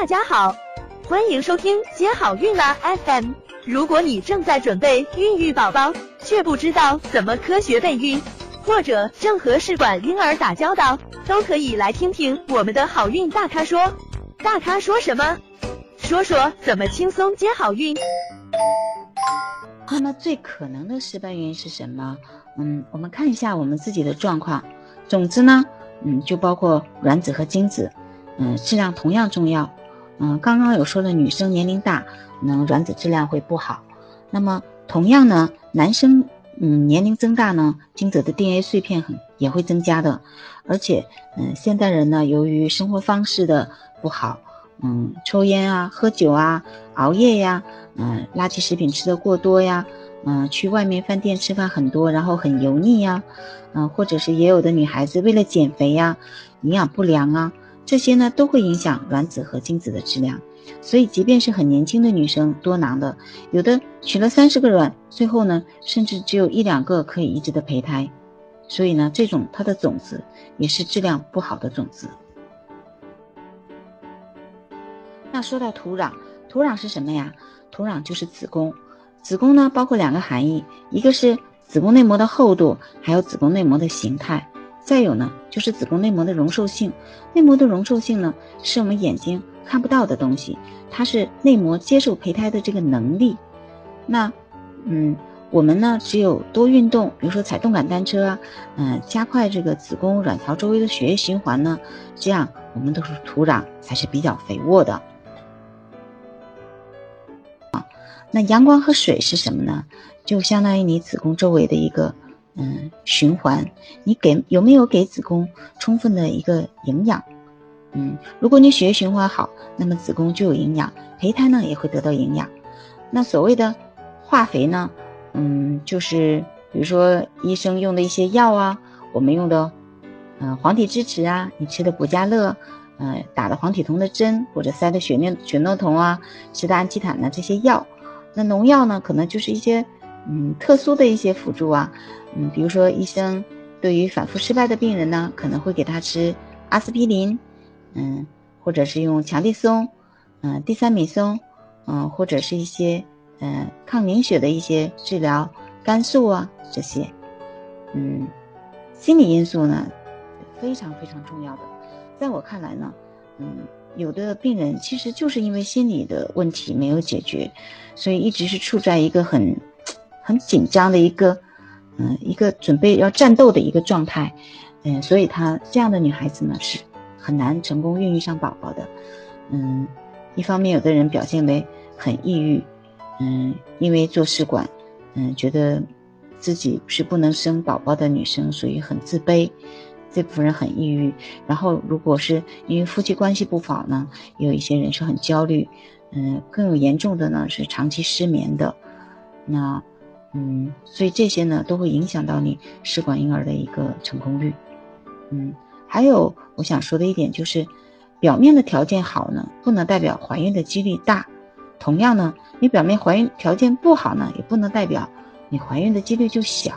大家好，欢迎收听接好运啦 FM。如果你正在准备孕育宝宝，却不知道怎么科学备孕，或者正和试管婴儿打交道，都可以来听听我们的好运大咖说。大咖说什么？说说怎么轻松接好运。那么最可能的失败原因是什么？嗯，我们看一下我们自己的状况。种子呢，嗯，就包括卵子和精子，嗯，质量同样重要。嗯，刚刚有说了，女生年龄大，那卵子质量会不好。那么同样呢，男生，嗯，年龄增大呢，精子的 DNA 碎片很也会增加的。而且，嗯，现代人呢，由于生活方式的不好。嗯，抽烟啊，喝酒啊，熬夜呀，嗯，垃圾食品吃的过多呀，嗯，去外面饭店吃饭很多，然后很油腻呀，嗯，或者是也有的女孩子为了减肥呀，营养不良啊，这些呢都会影响卵子和精子的质量。所以，即便是很年轻的女生，多囊的，有的取了三十个卵，最后呢，甚至只有一两个可以移植的胚胎。所以呢，这种它的种子也是质量不好的种子。那说到土壤，土壤是什么呀？土壤就是子宫。子宫呢，包括两个含义，一个是子宫内膜的厚度，还有子宫内膜的形态。再有呢，就是子宫内膜的容受性。内膜的容受性呢，是我们眼睛看不到的东西，它是内膜接受胚胎的这个能力。那，嗯，我们呢，只有多运动，比如说踩动感单车啊，嗯，加快这个子宫卵巢周围的血液循环呢，这样我们的土壤才是比较肥沃的。那阳光和水是什么呢？就相当于你子宫周围的一个嗯循环，你给有没有给子宫充分的一个营养？嗯，如果你血液循环好，那么子宫就有营养，胚胎呢也会得到营养。那所谓的化肥呢，嗯，就是比如说医生用的一些药啊，我们用的嗯黄体支持啊，你吃的补佳乐，嗯，打的黄体酮的针或者塞的血尿血诺酮啊，吃的氨基坦呢这些药。那农药呢，可能就是一些，嗯，特殊的一些辅助啊，嗯，比如说医生对于反复失败的病人呢，可能会给他吃阿司匹林，嗯，或者是用强地松，嗯，地塞米松，嗯，或者是一些，嗯，抗凝血的一些治疗，肝素啊这些，嗯，心理因素呢，非常非常重要的，在我看来呢，嗯。有的病人其实就是因为心理的问题没有解决，所以一直是处在一个很很紧张的一个嗯一个准备要战斗的一个状态，嗯，所以她这样的女孩子呢是很难成功孕育上宝宝的，嗯，一方面有的人表现为很抑郁，嗯，因为做试管，嗯，觉得自己是不能生宝宝的女生，所以很自卑。这部分人很抑郁，然后如果是因为夫妻关系不好呢，有一些人是很焦虑，嗯，更有严重的呢是长期失眠的，那，嗯，所以这些呢都会影响到你试管婴儿的一个成功率，嗯，还有我想说的一点就是，表面的条件好呢，不能代表怀孕的几率大，同样呢，你表面怀孕条件不好呢，也不能代表你怀孕的几率就小。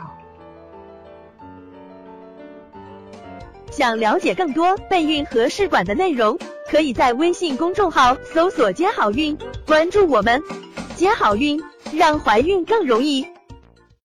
想了解更多备孕和试管的内容，可以在微信公众号搜索“接好运”，关注我们，接好运，让怀孕更容易。